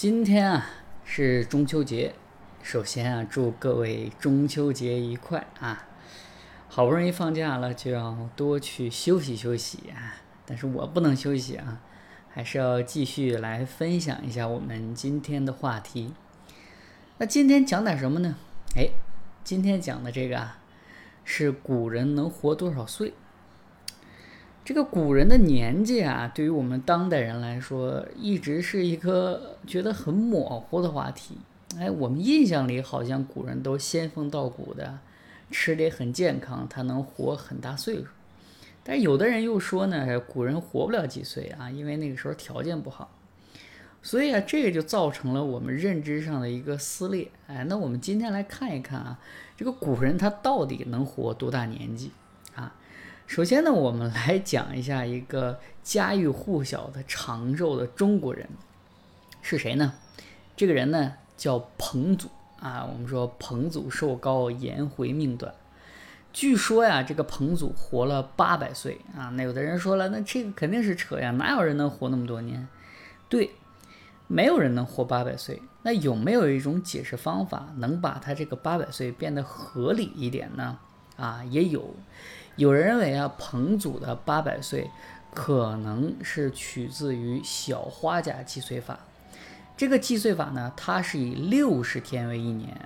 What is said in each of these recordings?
今天啊是中秋节，首先啊祝各位中秋节愉快啊！好不容易放假了，就要多去休息休息啊！但是我不能休息啊，还是要继续来分享一下我们今天的话题。那今天讲点什么呢？哎，今天讲的这个啊，是古人能活多少岁？这个古人的年纪啊，对于我们当代人来说，一直是一个觉得很模糊的话题。哎，我们印象里好像古人都仙风道骨的，吃的也很健康，他能活很大岁数。但有的人又说呢，古人活不了几岁啊，因为那个时候条件不好。所以啊，这个就造成了我们认知上的一个撕裂。哎，那我们今天来看一看啊，这个古人他到底能活多大年纪？首先呢，我们来讲一下一个家喻户晓的长寿的中国人是谁呢？这个人呢叫彭祖啊。我们说彭祖寿高颜回命短，据说呀，这个彭祖活了八百岁啊。那有的人说了，那这个肯定是扯呀，哪有人能活那么多年？对，没有人能活八百岁。那有没有一种解释方法能把他这个八百岁变得合理一点呢？啊，也有。有人认为啊，彭祖的八百岁可能是取自于小花甲计岁法。这个计岁法呢，它是以六十天为一年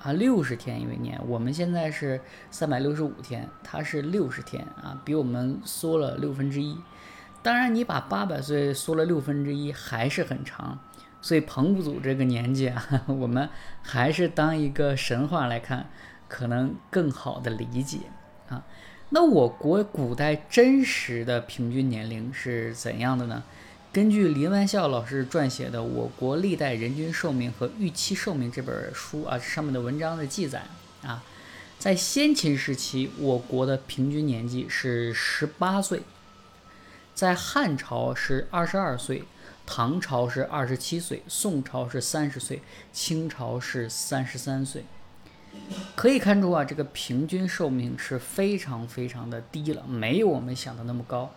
啊，六十天为年。我们现在是三百六十五天，它是六十天啊，比我们缩了六分之一。当然，你把八百岁缩了六分之一，还是很长。所以彭祖这个年纪啊，我们还是当一个神话来看，可能更好的理解啊。那我国古代真实的平均年龄是怎样的呢？根据林万孝老师撰写的《我国历代人均寿命和预期寿命》这本书啊，上面的文章的记载啊，在先秦时期，我国的平均年纪是十八岁；在汉朝是二十二岁，唐朝是二十七岁，宋朝是三十岁，清朝是三十三岁。可以看出啊，这个平均寿命是非常非常的低了，没有我们想的那么高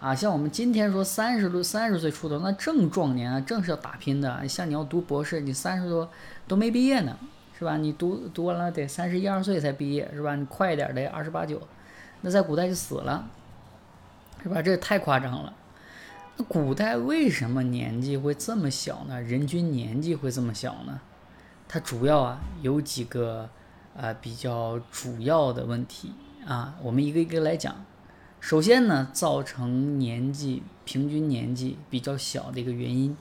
啊。像我们今天说三十多、三十岁出头，那正壮年啊，正是要打拼的。像你要读博士，你三十多都没毕业呢，是吧？你读读完了得三十一二岁才毕业，是吧？你快一点的二十八九，那在古代就死了，是吧？这也太夸张了。那古代为什么年纪会这么小呢？人均年纪会这么小呢？它主要啊有几个啊比较主要的问题啊，我们一个一个来讲。首先呢，造成年纪平均年纪比较小的一个原因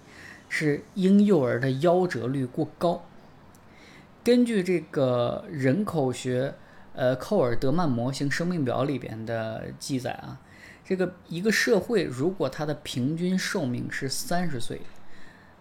是婴幼儿的夭折率过高。根据这个人口学呃寇尔德曼模型生命表里边的记载啊，这个一个社会如果它的平均寿命是三十岁，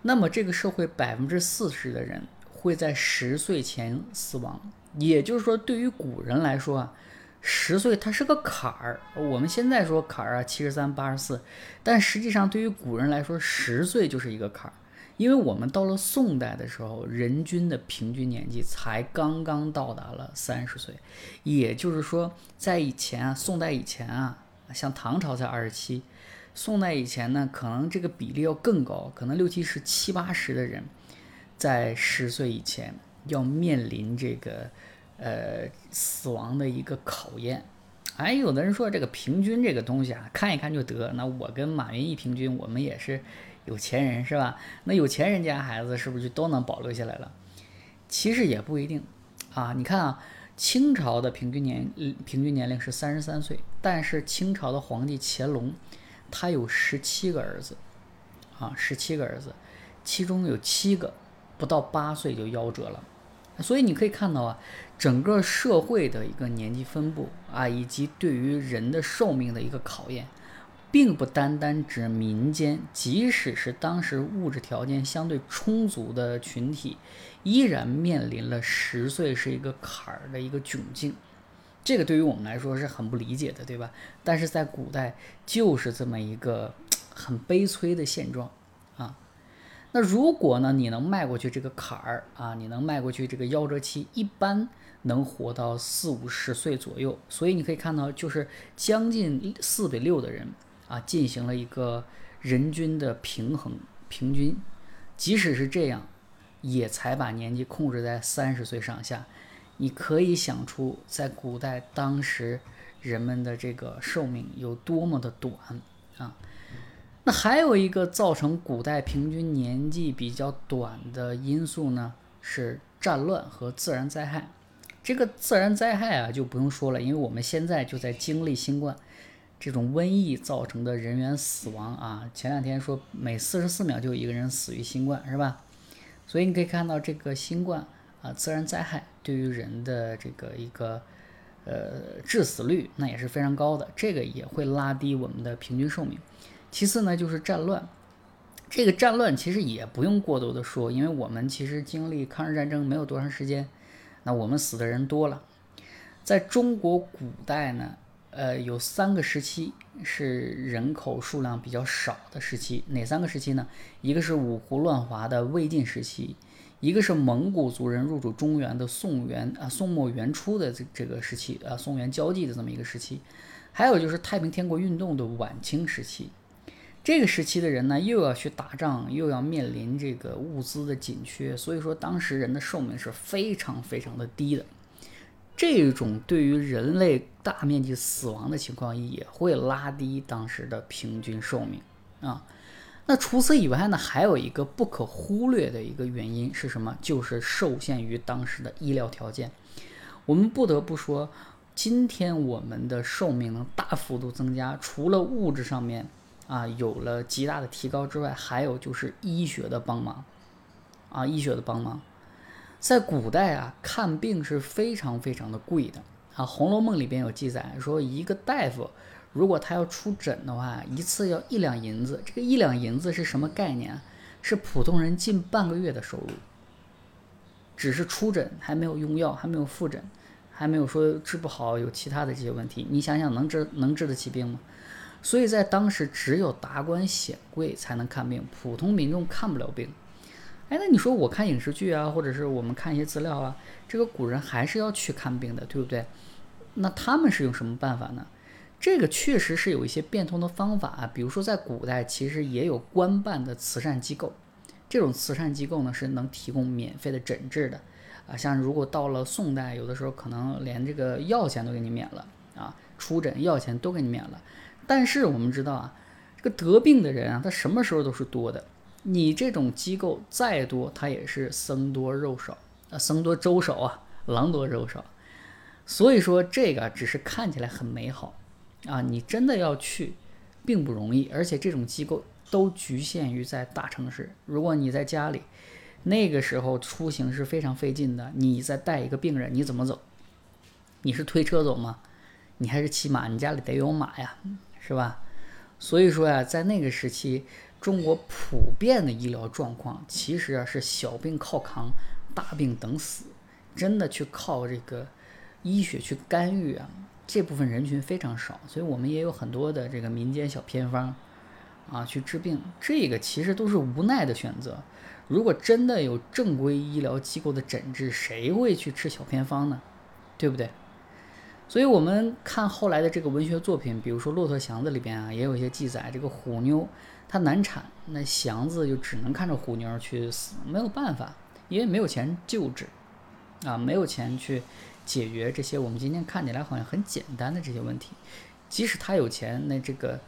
那么这个社会百分之四十的人。会在十岁前死亡，也就是说，对于古人来说啊，十岁它是个坎儿。我们现在说坎儿啊，七十三、八十四，但实际上对于古人来说，十岁就是一个坎儿。因为我们到了宋代的时候，人均的平均年纪才刚刚到达了三十岁，也就是说，在以前啊，宋代以前啊，像唐朝才二十七，宋代以前呢，可能这个比例要更高，可能六七十、七八十的人。在十岁以前要面临这个呃死亡的一个考验，哎，有的人说这个平均这个东西啊，看一看就得。那我跟马云一平均，我们也是有钱人是吧？那有钱人家孩子是不是就都能保留下来了？其实也不一定啊。你看啊，清朝的平均年平均年龄是三十三岁，但是清朝的皇帝乾隆他有十七个儿子啊，十七个儿子，其中有七个。不到八岁就夭折了，所以你可以看到啊，整个社会的一个年纪分布啊，以及对于人的寿命的一个考验，并不单单指民间，即使是当时物质条件相对充足的群体，依然面临了十岁是一个坎儿的一个窘境。这个对于我们来说是很不理解的，对吧？但是在古代就是这么一个很悲催的现状。那如果呢，你能迈过去这个坎儿啊，你能迈过去这个夭折期，一般能活到四五十岁左右。所以你可以看到，就是将近四比六的人啊，进行了一个人均的平衡平均，即使是这样，也才把年纪控制在三十岁上下。你可以想出，在古代当时人们的这个寿命有多么的短啊！那还有一个造成古代平均年纪比较短的因素呢，是战乱和自然灾害。这个自然灾害啊，就不用说了，因为我们现在就在经历新冠这种瘟疫造成的人员死亡啊。前两天说每四十四秒就有一个人死于新冠，是吧？所以你可以看到这个新冠啊，自然灾害。对于人的这个一个呃致死率，那也是非常高的，这个也会拉低我们的平均寿命。其次呢，就是战乱，这个战乱其实也不用过多的说，因为我们其实经历抗日战争没有多长时间，那我们死的人多了。在中国古代呢，呃，有三个时期是人口数量比较少的时期，哪三个时期呢？一个是五胡乱华的魏晋时期。一个是蒙古族人入主中原的宋元啊宋末元初的这这个时期啊宋元交际的这么一个时期，还有就是太平天国运动的晚清时期，这个时期的人呢又要去打仗，又要面临这个物资的紧缺，所以说当时人的寿命是非常非常的低的，这种对于人类大面积死亡的情况也会拉低当时的平均寿命啊。那除此以外呢，还有一个不可忽略的一个原因是什么？就是受限于当时的医疗条件。我们不得不说，今天我们的寿命能大幅度增加，除了物质上面啊有了极大的提高之外，还有就是医学的帮忙啊，医学的帮忙。在古代啊，看病是非常非常的贵的啊，《红楼梦》里边有记载说，一个大夫。如果他要出诊的话，一次要一两银子。这个一两银子是什么概念？是普通人近半个月的收入。只是出诊，还没有用药，还没有复诊，还没有说治不好有其他的这些问题。你想想，能治能治得起病吗？所以在当时，只有达官显贵才能看病，普通民众看不了病。哎，那你说我看影视剧啊，或者是我们看一些资料啊，这个古人还是要去看病的，对不对？那他们是用什么办法呢？这个确实是有一些变通的方法啊，比如说在古代其实也有官办的慈善机构，这种慈善机构呢是能提供免费的诊治的啊，像如果到了宋代，有的时候可能连这个药钱都给你免了啊，出诊药钱都给你免了。但是我们知道啊，这个得病的人啊，他什么时候都是多的，你这种机构再多，他也是僧多肉少啊，僧多粥少啊，狼多肉少，所以说这个只是看起来很美好。啊，你真的要去，并不容易，而且这种机构都局限于在大城市。如果你在家里，那个时候出行是非常费劲的。你再带一个病人，你怎么走？你是推车走吗？你还是骑马？你家里得有马呀，是吧？所以说呀，在那个时期，中国普遍的医疗状况其实啊是小病靠扛，大病等死，真的去靠这个医学去干预啊。这部分人群非常少，所以我们也有很多的这个民间小偏方，啊，去治病。这个其实都是无奈的选择。如果真的有正规医疗机构的诊治，谁会去吃小偏方呢？对不对？所以我们看后来的这个文学作品，比如说《骆驼祥子》里边啊，也有一些记载，这个虎妞她难产，那祥子就只能看着虎妞去死，没有办法，因为没有钱救治，啊，没有钱去。解决这些我们今天看起来好像很简单的这些问题，即使他有钱，那这个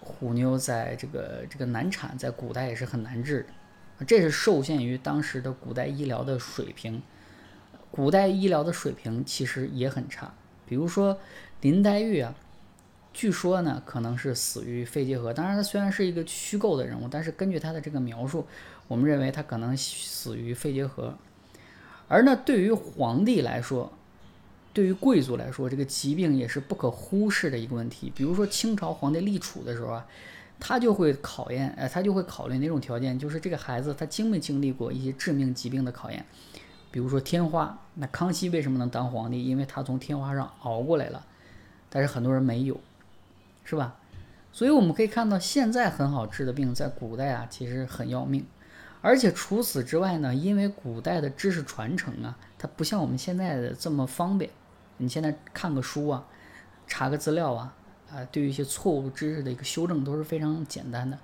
虎妞在这个这个难产，在古代也是很难治的，这是受限于当时的古代医疗的水平。古代医疗的水平其实也很差，比如说林黛玉啊，据说呢可能是死于肺结核，当然她虽然是一个虚构的人物，但是根据她的这个描述，我们认为她可能死于肺结核。而呢，对于皇帝来说，对于贵族来说，这个疾病也是不可忽视的一个问题。比如说清朝皇帝立储的时候啊，他就会考验，呃，他就会考虑哪种条件，就是这个孩子他经没经历过一些致命疾病的考验。比如说天花，那康熙为什么能当皇帝？因为他从天花上熬过来了，但是很多人没有，是吧？所以我们可以看到，现在很好治的病，在古代啊，其实很要命。而且除此之外呢，因为古代的知识传承啊，它不像我们现在的这么方便。你现在看个书啊，查个资料啊，啊，对于一些错误知识的一个修正都是非常简单的。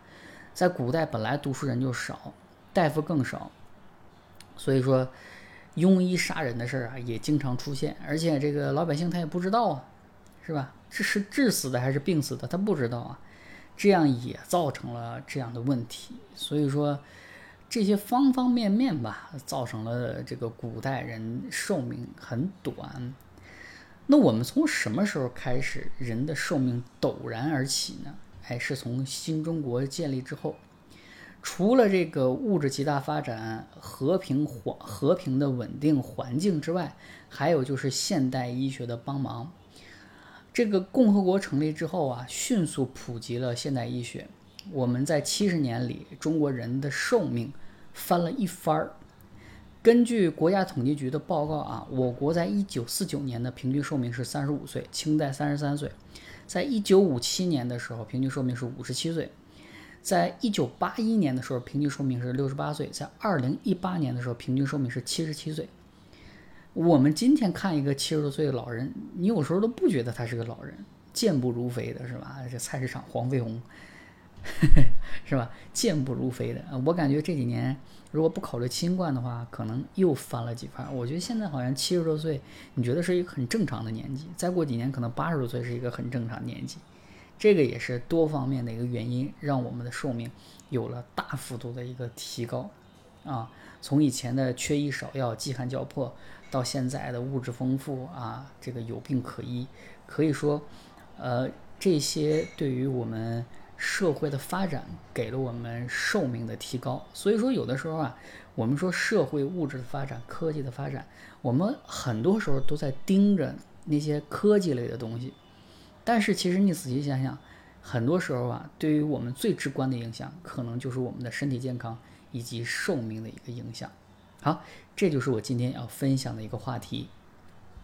在古代本来读书人就少，大夫更少，所以说庸医杀人的事儿啊也经常出现，而且这个老百姓他也不知道啊，是吧？这是致死的还是病死的，他不知道啊，这样也造成了这样的问题。所以说这些方方面面吧，造成了这个古代人寿命很短。那我们从什么时候开始人的寿命陡然而起呢？哎，是从新中国建立之后，除了这个物质极大发展、和平环和平的稳定环境之外，还有就是现代医学的帮忙。这个共和国成立之后啊，迅速普及了现代医学。我们在七十年里，中国人的寿命翻了一番儿。根据国家统计局的报告啊，我国在一九四九年的平均寿命是三十五岁，清代三十三岁；在一九五七年的时候，平均寿命是五十七岁；在一九八一年的时候，平均寿命是六十八岁；在二零一八年的时候，平均寿命是七十七岁。我们今天看一个七十多岁的老人，你有时候都不觉得他是个老人，健步如飞的是吧？这菜市场黄飞鸿。是吧？健步如飞的，我感觉这几年如果不考虑新冠的话，可能又翻了几番。我觉得现在好像七十多岁，你觉得是一个很正常的年纪，再过几年可能八十多岁是一个很正常年纪。这个也是多方面的一个原因，让我们的寿命有了大幅度的一个提高啊。从以前的缺医少药、饥寒交迫，到现在的物质丰富啊，这个有病可医，可以说，呃，这些对于我们。社会的发展给了我们寿命的提高，所以说有的时候啊，我们说社会物质的发展、科技的发展，我们很多时候都在盯着那些科技类的东西，但是其实你仔细想想，很多时候啊，对于我们最直观的影响，可能就是我们的身体健康以及寿命的一个影响。好，这就是我今天要分享的一个话题。